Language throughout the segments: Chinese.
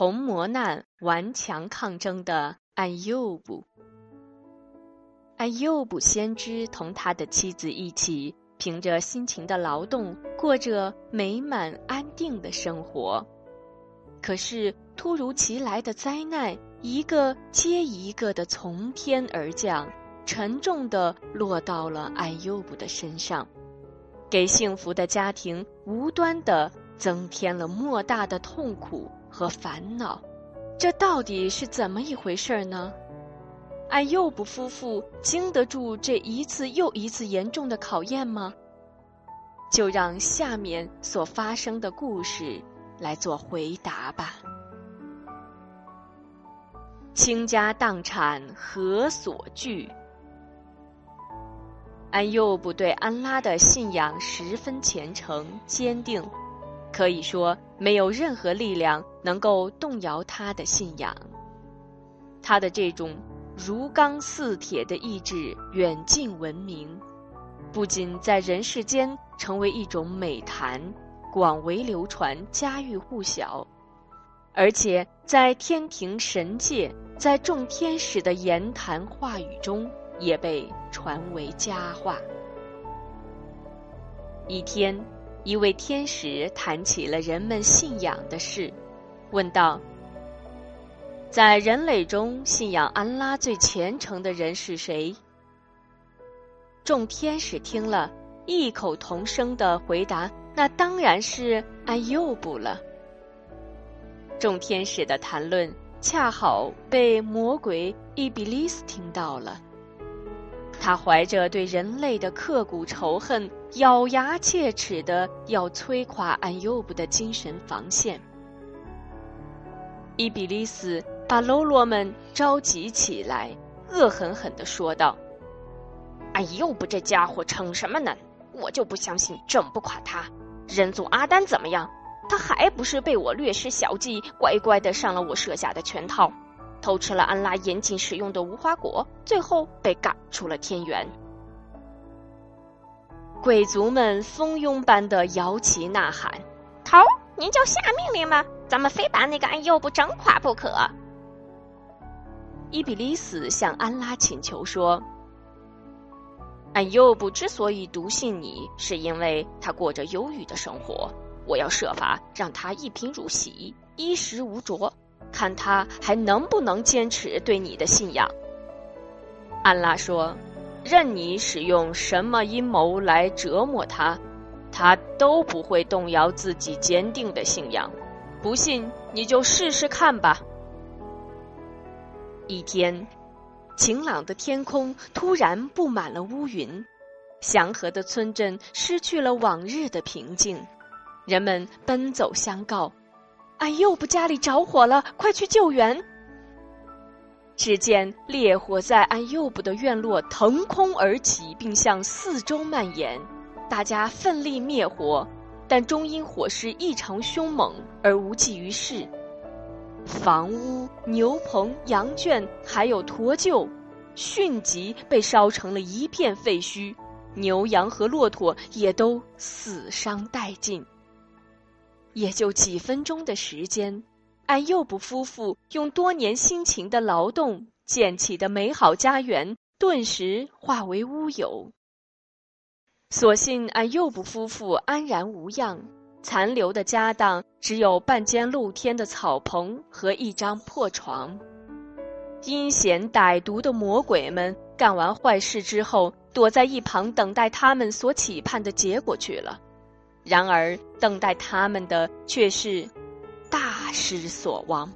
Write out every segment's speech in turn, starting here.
同磨难、顽强抗争的安佑布。安佑布先知同他的妻子一起，凭着辛勤的劳动，过着美满安定的生活。可是，突如其来的灾难，一个接一个的从天而降，沉重的落到了安佑布的身上，给幸福的家庭无端的增添了莫大的痛苦和烦恼。这到底是怎么一回事呢？安佑布夫妇经得住这一次又一次严重的考验吗？就让下面所发生的故事来做回答吧。倾家荡产何所惧？安佑布对安拉的信仰十分虔诚坚定，可以说没有任何力量能够动摇他的信仰。他的这种。如钢似铁的意志远近闻名，不仅在人世间成为一种美谈，广为流传、家喻户晓，而且在天庭神界，在众天使的言谈话语中也被传为佳话。一天，一位天使谈起了人们信仰的事，问道。在人类中，信仰安拉最虔诚的人是谁？众天使听了，异口同声的回答：“那当然是安佑卜了。”众天使的谈论恰好被魔鬼伊比利斯听到了，他怀着对人类的刻骨仇恨，咬牙切齿的要摧垮安佑布的精神防线。伊比利斯。把喽啰们召集起来，恶狠狠地说道：“哎，又不这家伙逞什么呢？我就不相信整不垮他。人族阿丹怎么样？他还不是被我略施小计，乖乖的上了我设下的圈套，偷吃了安拉严禁使用的无花果，最后被赶出了天园。”贵族们蜂拥般的摇旗呐喊：“头，您就下命令吧，咱们非把那个安幼布整垮不可。”伊比利斯向安拉请求说：“安幼布之所以笃信你，是因为他过着忧郁的生活。我要设法让他一贫如洗，衣食无着，看他还能不能坚持对你的信仰。”安拉说：“任你使用什么阴谋来折磨他，他都不会动摇自己坚定的信仰。不信，你就试试看吧。”一天，晴朗的天空突然布满了乌云，祥和的村镇失去了往日的平静，人们奔走相告：“俺又不家里着火了，快去救援！”只见烈火在安佑布的院落腾空而起，并向四周蔓延。大家奋力灭火，但终因火势异常凶猛而无济于事。房屋、牛棚、羊圈，还有驼厩，迅即被烧成了一片废墟，牛羊和骆驼也都死伤殆尽。也就几分钟的时间，安佑布夫妇用多年辛勤的劳动建起的美好家园，顿时化为乌有。所幸安佑布夫妇安然无恙。残留的家当只有半间露天的草棚和一张破床。阴险歹毒的魔鬼们干完坏事之后，躲在一旁等待他们所期盼的结果去了。然而，等待他们的却是大失所望。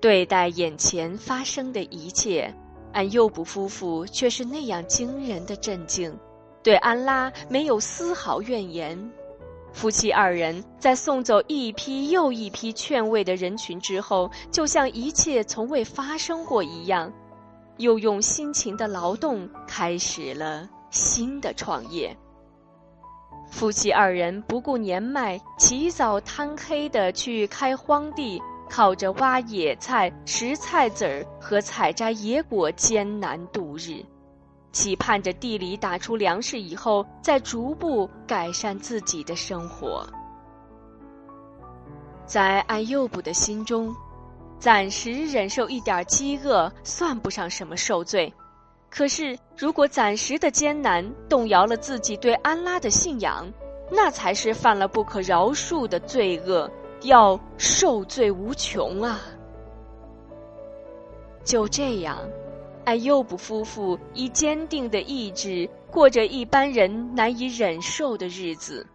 对待眼前发生的一切，安佑卜夫妇却是那样惊人的镇静。对安拉没有丝毫怨言，夫妻二人在送走一批又一批劝慰的人群之后，就像一切从未发生过一样，又用辛勤的劳动开始了新的创业。夫妻二人不顾年迈，起早贪黑的去开荒地，靠着挖野菜、拾菜籽儿和采摘野果艰难度日。期盼着地里打出粮食以后，再逐步改善自己的生活。在艾诱卜的心中，暂时忍受一点饥饿算不上什么受罪。可是，如果暂时的艰难动摇了自己对安拉的信仰，那才是犯了不可饶恕的罪恶，要受罪无穷啊！就这样，艾诱卜夫妇以坚定的意志过着一般人难以忍受的日子，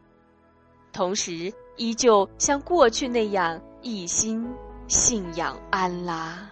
同时依旧像过去那样一心信仰安拉。